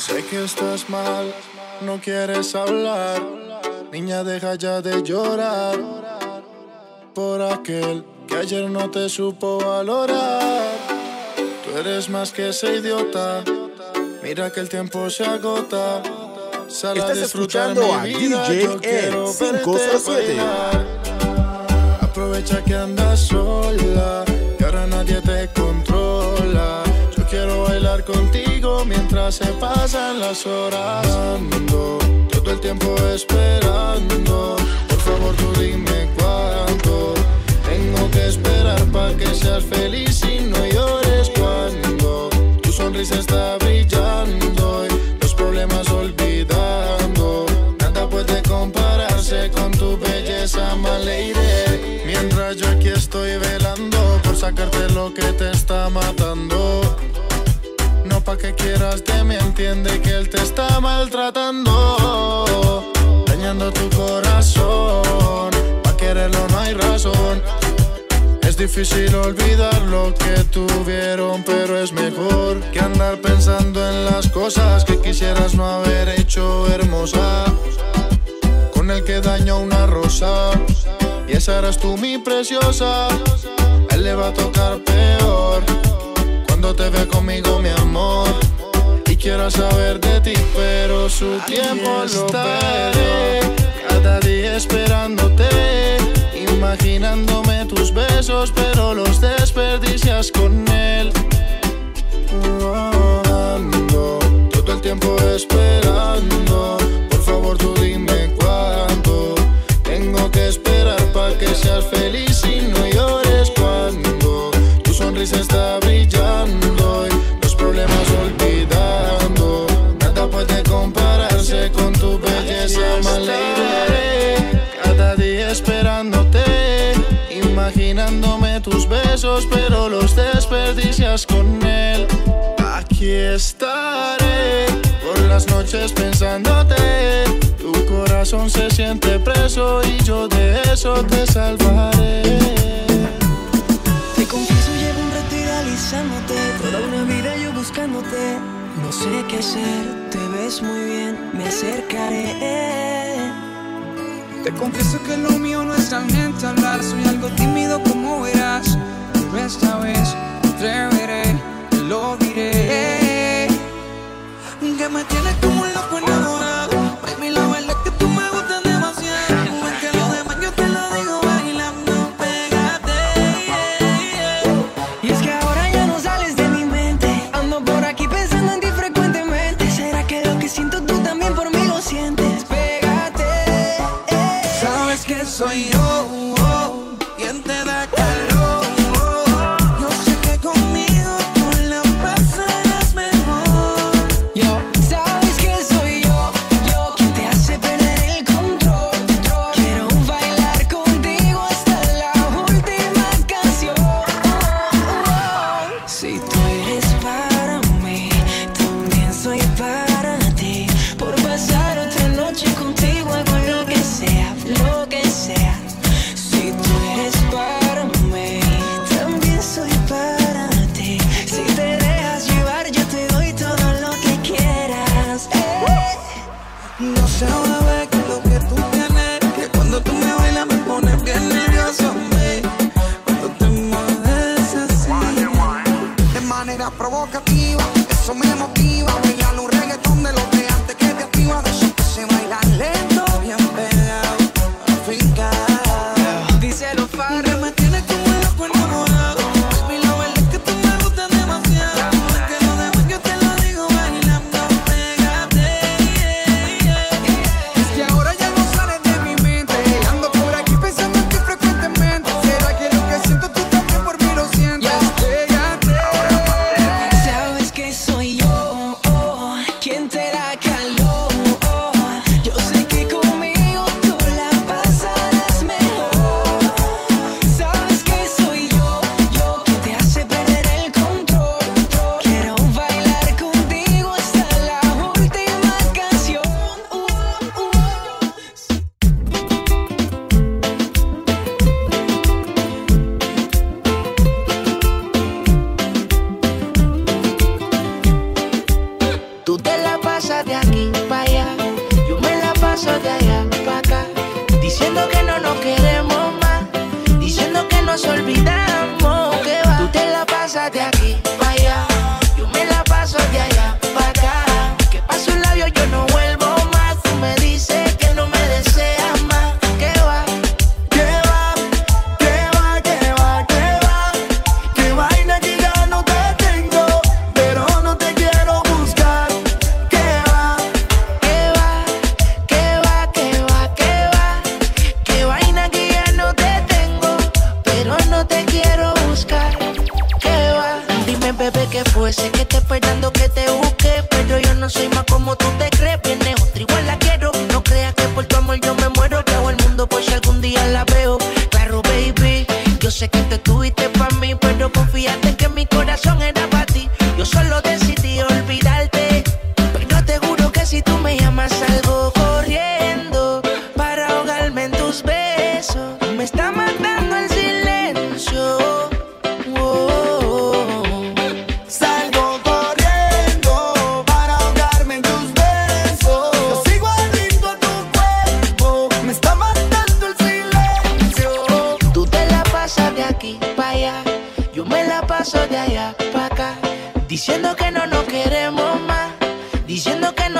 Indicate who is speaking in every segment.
Speaker 1: Sé que estás mal, no quieres hablar. Niña, deja ya de llorar por aquel que ayer no te supo valorar. Tú eres más que ese idiota. Mira que el tiempo se agota. Sal a
Speaker 2: Estás
Speaker 1: disfrutar
Speaker 2: escuchando a
Speaker 1: mi vida.
Speaker 2: DJ
Speaker 1: Yo quiero verte
Speaker 2: 507.
Speaker 1: bailar. Aprovecha que andas sola y ahora nadie te controla. Contigo mientras se pasan las horas. Todo el tiempo esperando. Por favor, tú dime cuánto. Tengo que esperar para que seas feliz y no llores cuando tu sonrisa está brillando y los problemas olvidando. Nada puede compararse con tu belleza, lady. Mientras yo aquí estoy velando por sacarte lo que te está matando. Quieras de mí, entiende que él te está maltratando. Dañando tu corazón, pa' quererlo no hay razón. Es difícil olvidar lo que tuvieron, pero es mejor que andar pensando en las cosas que quisieras no haber hecho hermosa. Con el que dañó una rosa, y esa eras tú mi preciosa. A él le va a tocar peor cuando te ve conmigo, mi amor. Quiero saber de ti, pero su tiempo lo estaré. Cada día esperándote, imaginándome tus besos, pero los desperdicias con él. Ando todo el tiempo esperando. Por favor, tú dime cuánto. Tengo que esperar para que seas feliz y no llores cuando tu sonrisa está brillando besos, pero los desperdicias con él. Aquí estaré por las noches pensándote. Tu corazón se siente preso y yo de eso te salvaré.
Speaker 3: Te confieso, llevo un rato idealizándote. Toda una vida yo buscándote. No sé qué hacer, te ves muy bien, me acercaré.
Speaker 4: Te confieso que lo mío no es realmente hablar, soy algo tímido como verás. Esta vez atreveré, lo diré. Que me tienes como un loco enamorado. Baby, la verdad es que tú me gustas demasiado. Que lo demás yo te lo digo bailando, pégate.
Speaker 3: Y es que ahora ya no sales de mi mente. Ando por aquí pensando en ti frecuentemente. ¿Será que lo que siento tú también por mí lo sientes? Pégate.
Speaker 4: Sabes que soy yo,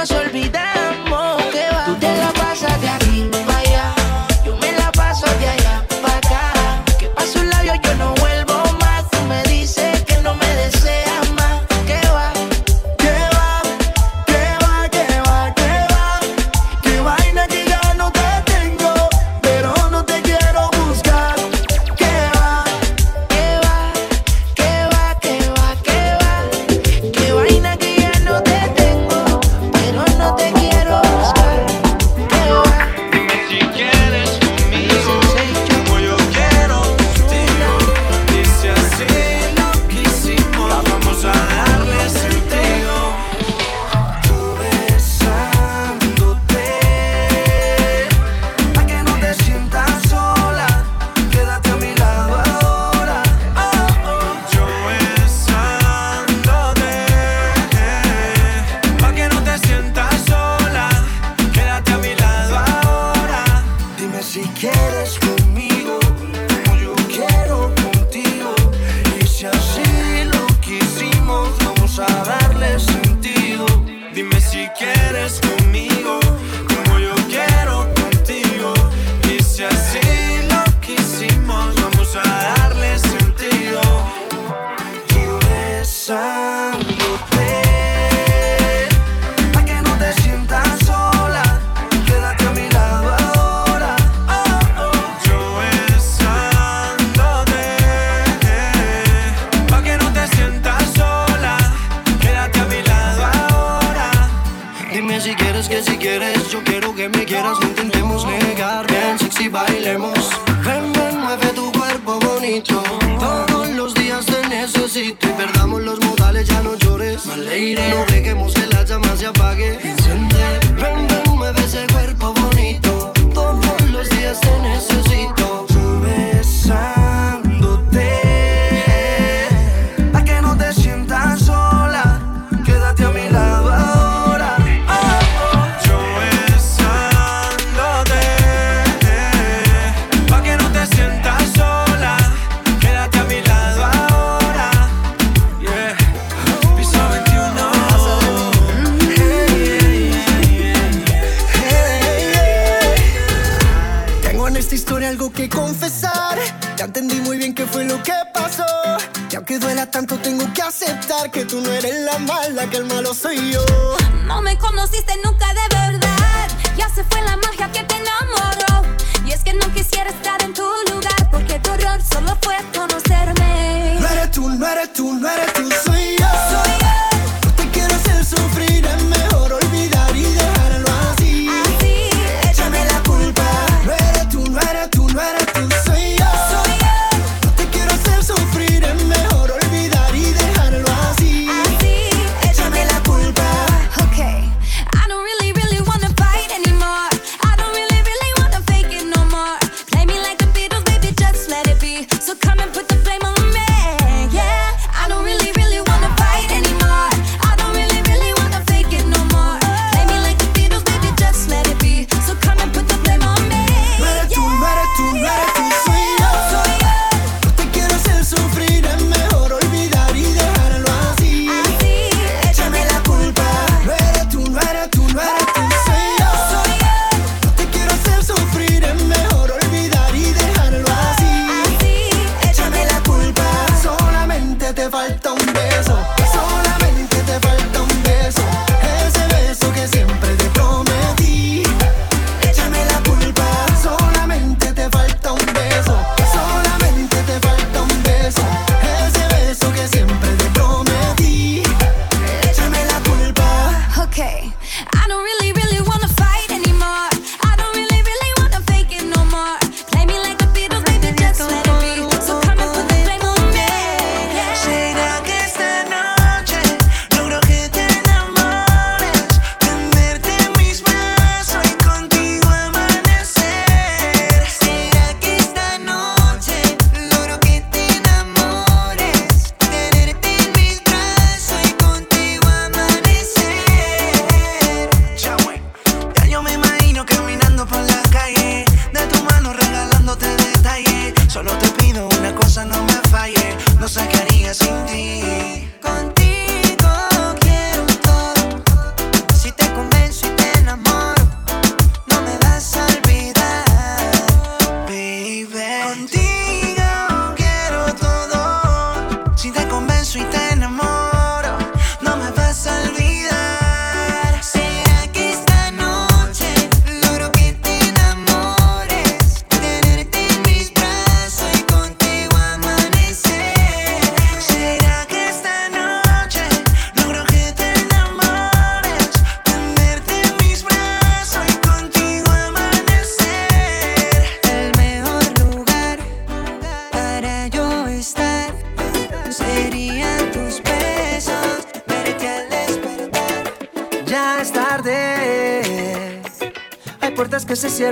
Speaker 5: nos olvidamos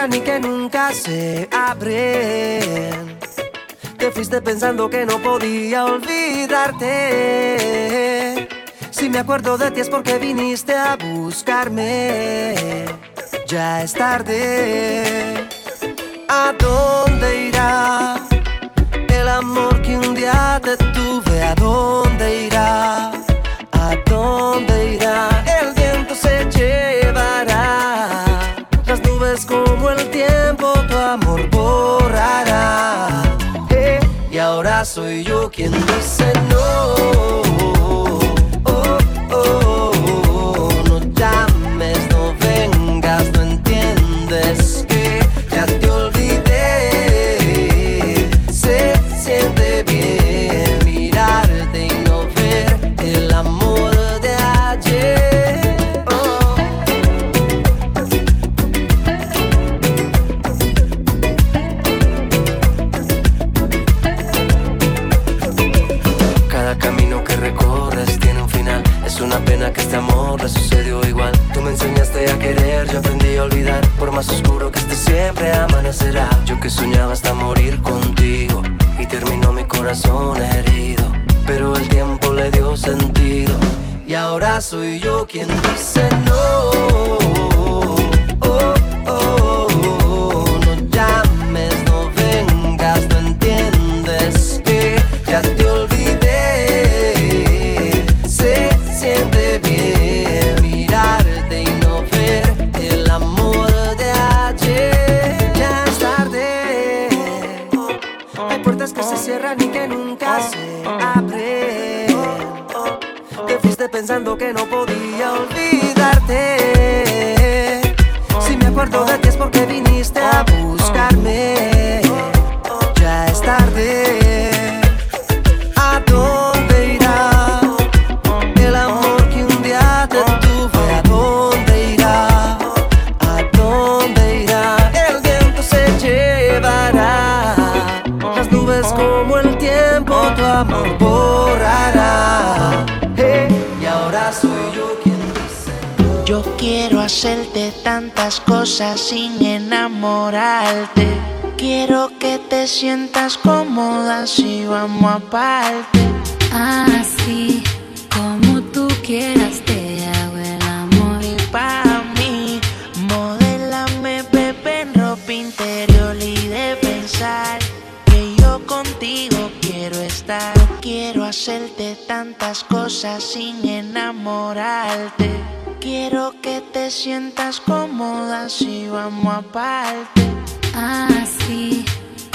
Speaker 6: cierran y que nunca se abren. Te fuiste pensando que no podía olvidarte. Si me acuerdo de ti es porque viniste a buscarme. Ya es tarde. ¿A dónde irá el amor que un día te tuve? ¿A dónde soy yo quien dice no. Pena que este amor le sucedió igual. Tú me enseñaste a querer, yo aprendí a olvidar. Por más oscuro que esté, siempre amanecerá. Yo que soñaba hasta morir contigo. Y terminó mi corazón herido. Pero el tiempo le dio sentido. Y ahora soy yo quien dice no. Pensando que no podía olvidarte. Si me acuerdo de ti es porque viniste a buscarme.
Speaker 2: Hacerte tantas cosas sin enamorarte. Quiero que te sientas cómoda si vamos aparte.
Speaker 7: Así como tú quieras
Speaker 2: tantas cosas sin enamorarte. Quiero que te sientas cómoda si vamos aparte.
Speaker 7: Así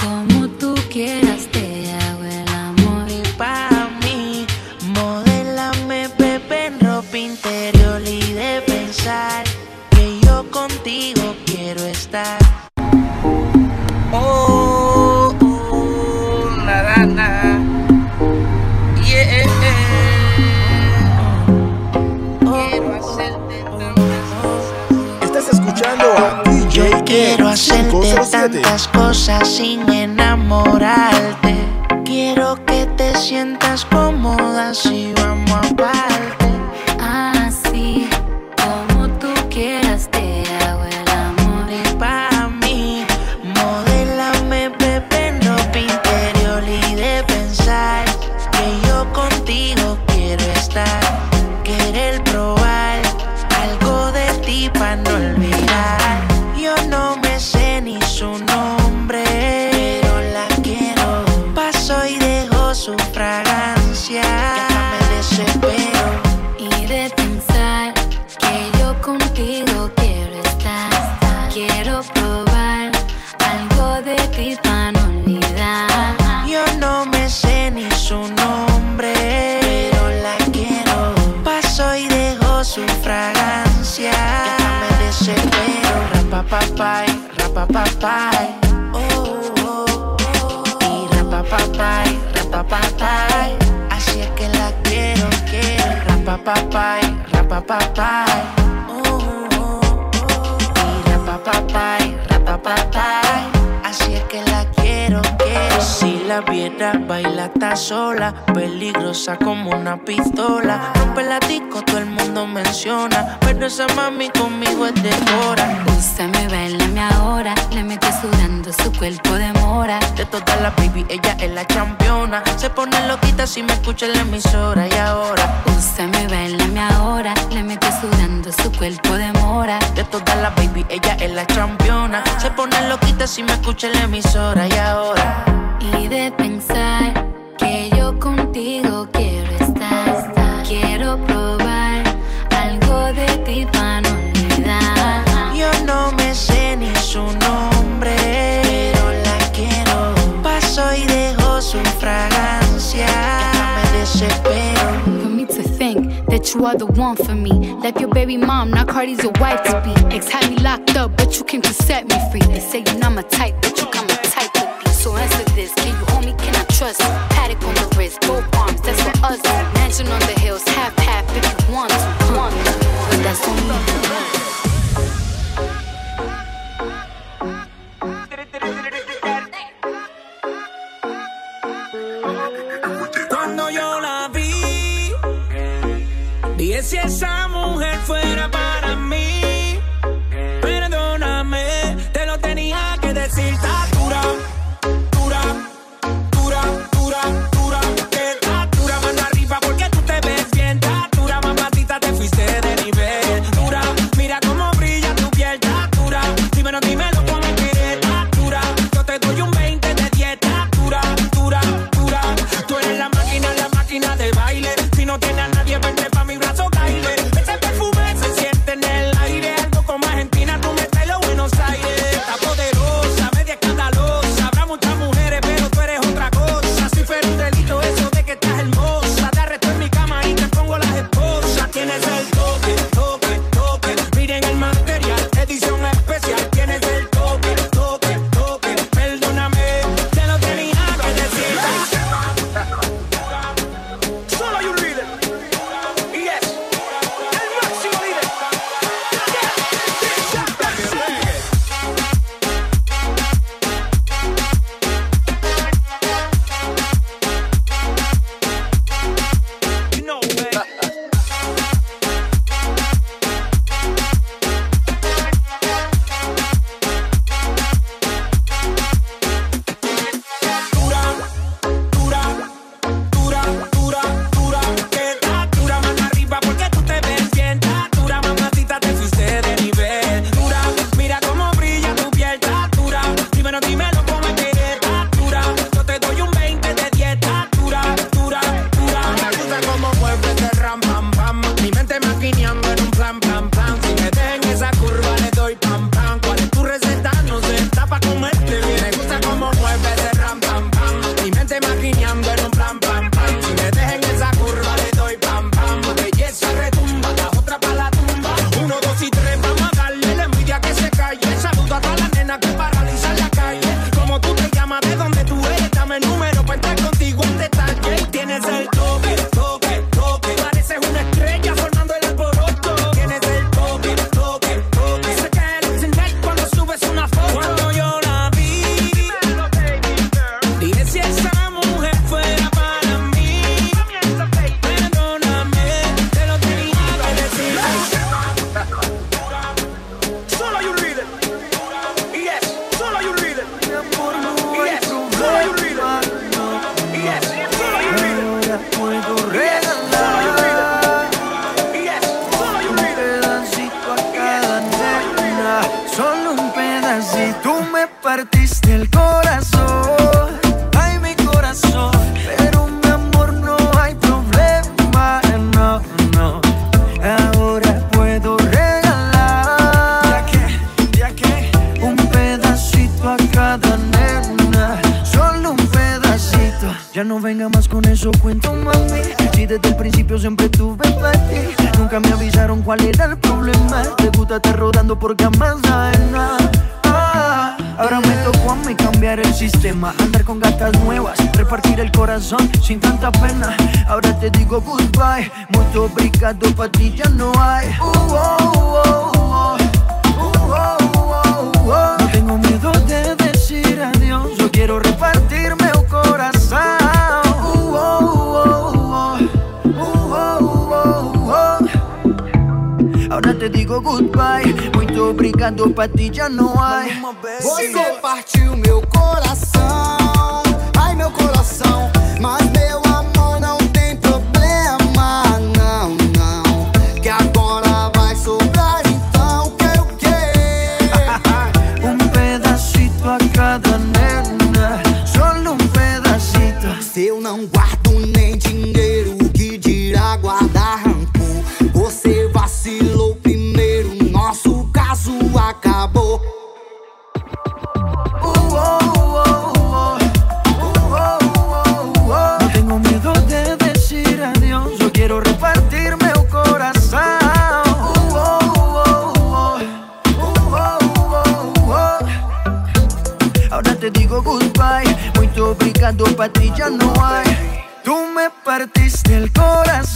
Speaker 7: como tú quieras te hago el amor.
Speaker 2: Y pa' mí, modélame Pepe en ropa interior y de pensar que yo contigo quiero estar.
Speaker 8: Escuchando a DJ
Speaker 2: Yo quiero hacerte
Speaker 8: 507.
Speaker 2: tantas cosas sin enamorarte. Quiero que te sientas cómoda si vamos aparte.
Speaker 7: Así
Speaker 2: rapapapay. Oh, oh, oh. Así es que la quiero, quiero. Rapapapay, rapapapay. la viera, baila está sola, peligrosa como una pistola. Rompe la disco, todo el mundo menciona, pero esa mami conmigo es de hora.
Speaker 7: Usted me bailame ahora, le mete sudando su cuerpo de mora.
Speaker 2: De todas las baby, ella es la championa, se pone loquita si me escucha en la emisora y ahora.
Speaker 7: Usted me bailame ahora, le mete sudando su cuerpo de mora.
Speaker 2: De todas las baby, ella es la championa, se pone loquita si me escucha en la emisora y ahora.
Speaker 7: de pensar que yo contigo Quiero probar de ti no
Speaker 2: me su nombre, la. Paso y dejo su fragancia. Me.
Speaker 7: For me to think that you are the one for me. Like your baby mom, now Cardi's your wife to be. Ex had me locked up, but you came to set me free. They say you're not my type, but you come so answer this, can you hold me, can I trust? Paddock on the wrist, both arms, that's for us. Mansion on the
Speaker 9: está
Speaker 10: rodando por camas ah, Ahora me tocó a mí cambiar el sistema Andar con gatas nuevas, repartir el corazón sin tanta pena. Ahora te digo goodbye, mucho obrigado pa' ti ya no hay. Uh -oh, uh -oh, uh -oh, No tengo miedo de decir adiós, yo quiero reparar goodbye. Muito
Speaker 5: obrigado pra ti, já não há.
Speaker 11: Você partiu meu coração, ai meu coração, mas
Speaker 5: obrigado, pra ti já não há. Tú me partiste el corazón,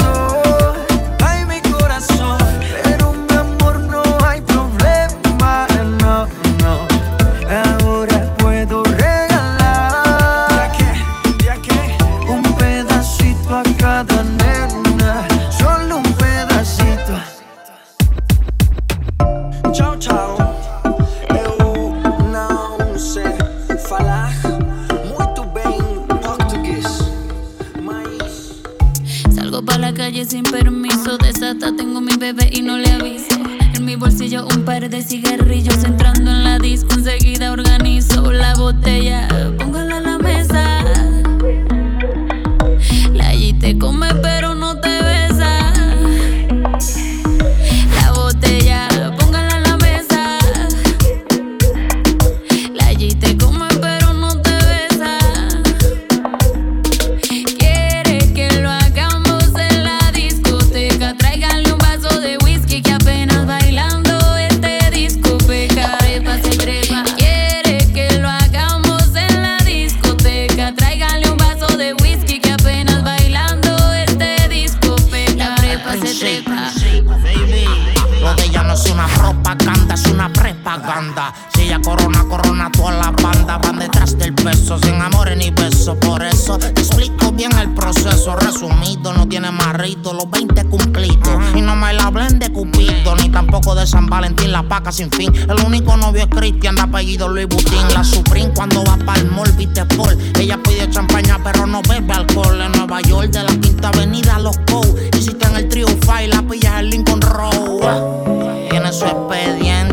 Speaker 12: bolsillo un par de cigarrillos, entrando en la disco enseguida organizo la botella, póngala en la mesa. La te come pero
Speaker 13: corona, corona toda la banda. Van detrás del peso, sin amores ni besos. Por eso te explico bien el proceso. Resumido, no tiene marrito, los 20 cumplidos. Y no me la hablen de Cupido, ni tampoco de San Valentín, la paca sin fin. El único novio es Cristian, de apellido Luis Butín. La Supreme cuando va para el mall, viste Paul. Ella pide champaña, pero no bebe alcohol. En Nueva York, de la Quinta Avenida, los Cow. Hiciste en el Triufa y la pillas el Lincoln Road. Tiene su expediente